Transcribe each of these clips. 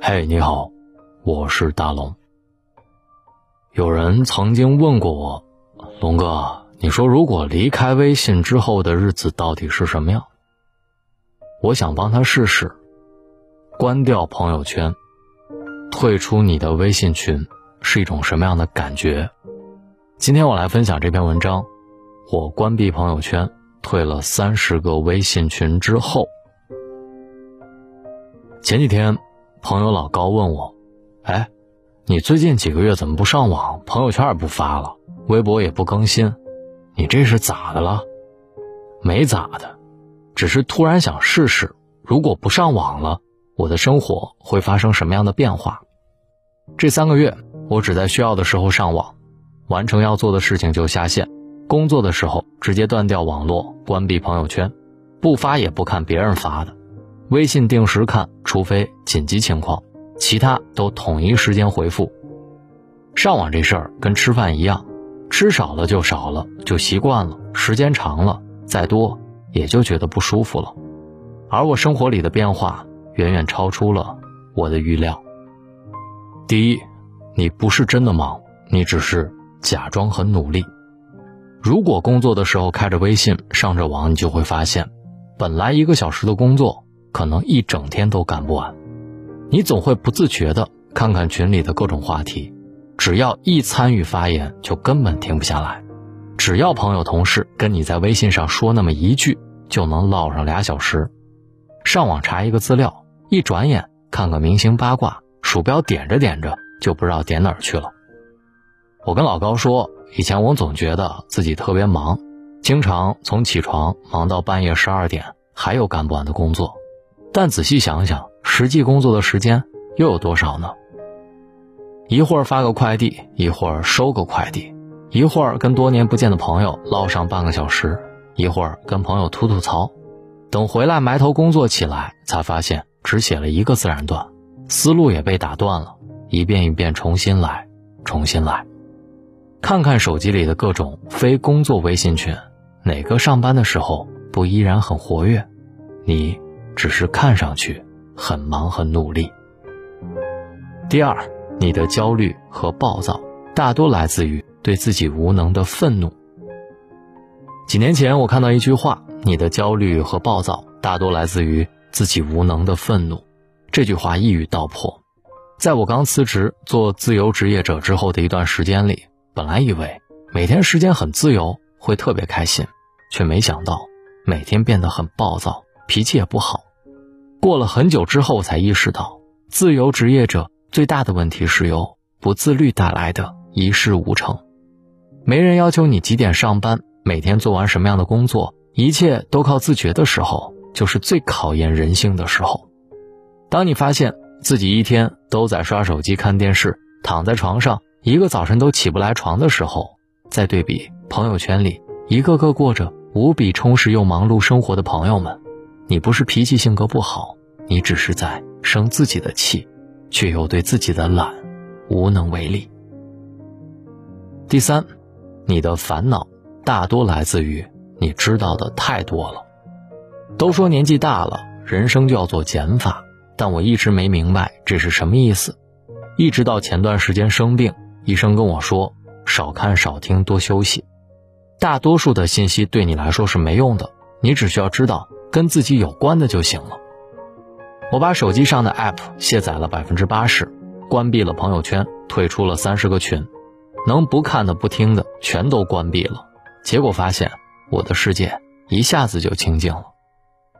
嘿，你好，我是大龙。有人曾经问过我，龙哥，你说如果离开微信之后的日子到底是什么样？我想帮他试试，关掉朋友圈，退出你的微信群是一种什么样的感觉？今天我来分享这篇文章。我关闭朋友圈，退了三十个微信群之后，前几天。朋友老高问我：“哎，你最近几个月怎么不上网，朋友圈也不发了，微博也不更新，你这是咋的了？”没咋的，只是突然想试试，如果不上网了，我的生活会发生什么样的变化？这三个月，我只在需要的时候上网，完成要做的事情就下线，工作的时候直接断掉网络，关闭朋友圈，不发也不看别人发的。微信定时看，除非紧急情况，其他都统一时间回复。上网这事儿跟吃饭一样，吃少了就少了，就习惯了；时间长了，再多也就觉得不舒服了。而我生活里的变化远远超出了我的预料。第一，你不是真的忙，你只是假装很努力。如果工作的时候开着微信上着网，你就会发现，本来一个小时的工作。可能一整天都干不完，你总会不自觉的看看群里的各种话题，只要一参与发言，就根本停不下来。只要朋友同事跟你在微信上说那么一句，就能唠上俩小时。上网查一个资料，一转眼看个明星八卦，鼠标点着点着就不知道点哪儿去了。我跟老高说，以前我总觉得自己特别忙，经常从起床忙到半夜十二点，还有干不完的工作。但仔细想想，实际工作的时间又有多少呢？一会儿发个快递，一会儿收个快递，一会儿跟多年不见的朋友唠上半个小时，一会儿跟朋友吐吐槽。等回来埋头工作起来，才发现只写了一个自然段，思路也被打断了，一遍一遍重新来，重新来。看看手机里的各种非工作微信群，哪个上班的时候不依然很活跃？你？只是看上去很忙很努力。第二，你的焦虑和暴躁大多来自于对自己无能的愤怒。几年前，我看到一句话：“你的焦虑和暴躁大多来自于自己无能的愤怒。”这句话一语道破。在我刚辞职做自由职业者之后的一段时间里，本来以为每天时间很自由，会特别开心，却没想到每天变得很暴躁。脾气也不好，过了很久之后才意识到，自由职业者最大的问题是由不自律带来的一事无成。没人要求你几点上班，每天做完什么样的工作，一切都靠自觉的时候，就是最考验人性的时候。当你发现自己一天都在刷手机、看电视，躺在床上一个早晨都起不来床的时候，再对比朋友圈里一个个过着无比充实又忙碌生活的朋友们。你不是脾气性格不好，你只是在生自己的气，却又对自己的懒无能为力。第三，你的烦恼大多来自于你知道的太多了。都说年纪大了，人生就要做减法，但我一直没明白这是什么意思。一直到前段时间生病，医生跟我说少看少听，多休息。大多数的信息对你来说是没用的，你只需要知道。跟自己有关的就行了。我把手机上的 App 卸载了百分之八十，关闭了朋友圈，退出了三十个群，能不看的、不听的全都关闭了。结果发现，我的世界一下子就清静了。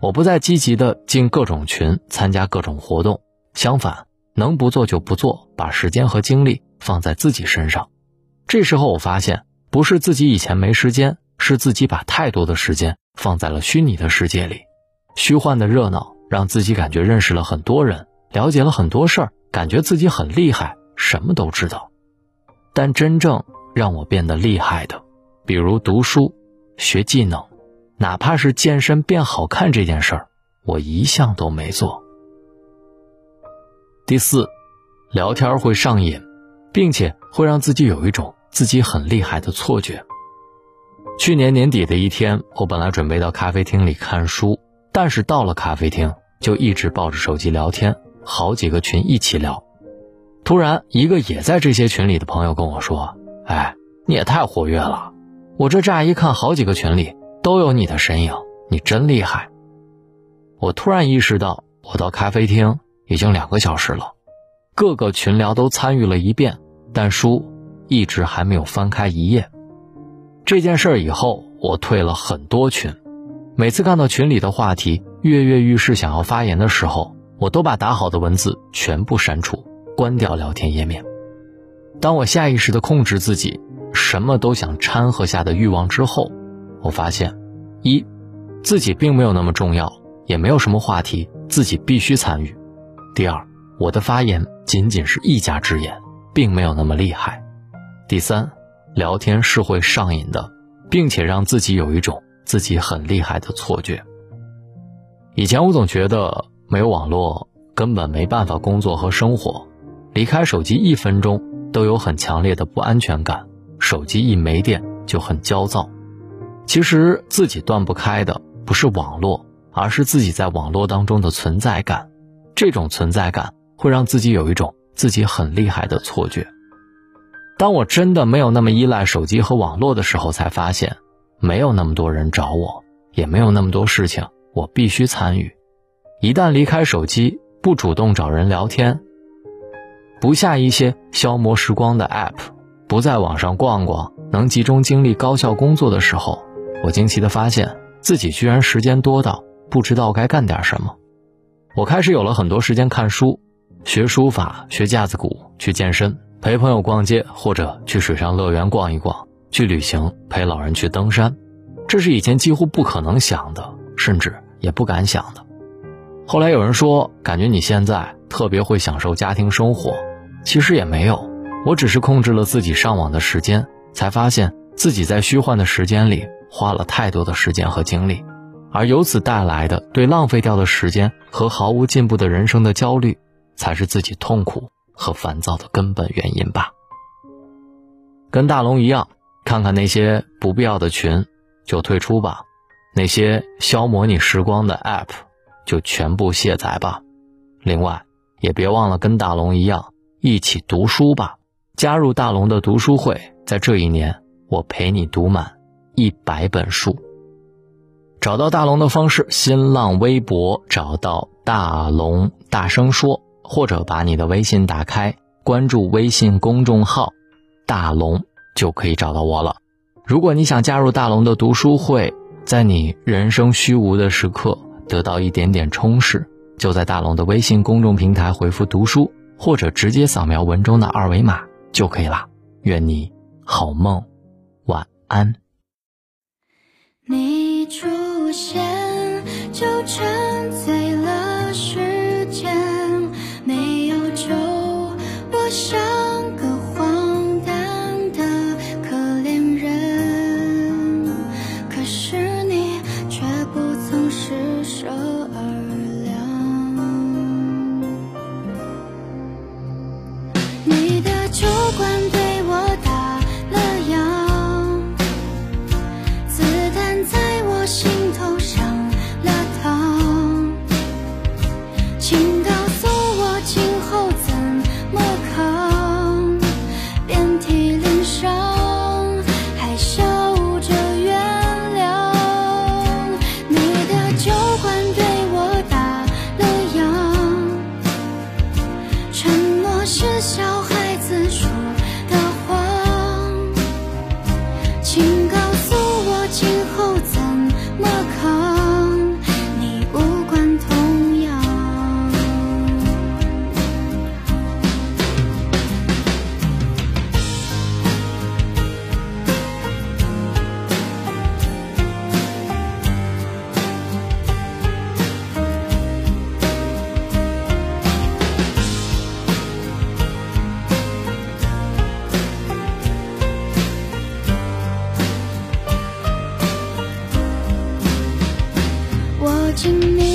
我不再积极的进各种群，参加各种活动，相反，能不做就不做，把时间和精力放在自己身上。这时候我发现，不是自己以前没时间，是自己把太多的时间。放在了虚拟的世界里，虚幻的热闹让自己感觉认识了很多人，了解了很多事儿，感觉自己很厉害，什么都知道。但真正让我变得厉害的，比如读书、学技能，哪怕是健身变好看这件事儿，我一项都没做。第四，聊天会上瘾，并且会让自己有一种自己很厉害的错觉。去年年底的一天，我本来准备到咖啡厅里看书，但是到了咖啡厅就一直抱着手机聊天，好几个群一起聊。突然，一个也在这些群里的朋友跟我说：“哎，你也太活跃了！我这乍一看，好几个群里都有你的身影，你真厉害。”我突然意识到，我到咖啡厅已经两个小时了，各个群聊都参与了一遍，但书一直还没有翻开一页。这件事儿以后，我退了很多群，每次看到群里的话题跃跃欲试，想要发言的时候，我都把打好的文字全部删除。关掉聊天页面。当我下意识地控制自己什么都想掺和下的欲望之后，我发现，一，自己并没有那么重要，也没有什么话题自己必须参与；第二，我的发言仅仅是一家之言，并没有那么厉害；第三，聊天是会上瘾的，并且让自己有一种自己很厉害的错觉。以前我总觉得没有网络根本没办法工作和生活。离开手机一分钟都有很强烈的不安全感，手机一没电就很焦躁。其实自己断不开的不是网络，而是自己在网络当中的存在感。这种存在感会让自己有一种自己很厉害的错觉。当我真的没有那么依赖手机和网络的时候，才发现没有那么多人找我，也没有那么多事情我必须参与。一旦离开手机，不主动找人聊天。不下一些消磨时光的 App，不在网上逛逛，能集中精力高效工作的时候，我惊奇地发现自己居然时间多到不知道该干点什么。我开始有了很多时间看书、学书法、学架子鼓、去健身、陪朋友逛街，或者去水上乐园逛一逛、去旅行、陪老人去登山。这是以前几乎不可能想的，甚至也不敢想的。后来有人说，感觉你现在特别会享受家庭生活。其实也没有，我只是控制了自己上网的时间，才发现自己在虚幻的时间里花了太多的时间和精力，而由此带来的对浪费掉的时间和毫无进步的人生的焦虑，才是自己痛苦和烦躁的根本原因吧。跟大龙一样，看看那些不必要的群，就退出吧；那些消磨你时光的 App，就全部卸载吧。另外，也别忘了跟大龙一样。一起读书吧，加入大龙的读书会，在这一年，我陪你读满一百本书。找到大龙的方式：新浪微博找到大龙，大声说，或者把你的微信打开，关注微信公众号“大龙”，就可以找到我了。如果你想加入大龙的读书会，在你人生虚无的时刻得到一点点充实，就在大龙的微信公众平台回复“读书”。或者直接扫描文中的二维码就可以了。愿你好梦，晚安。你出现就沉醉了时间，我请你。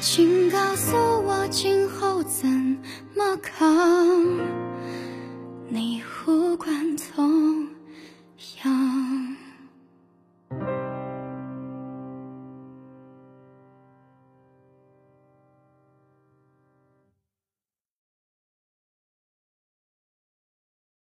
请告诉我今后怎么扛。你无关痛痒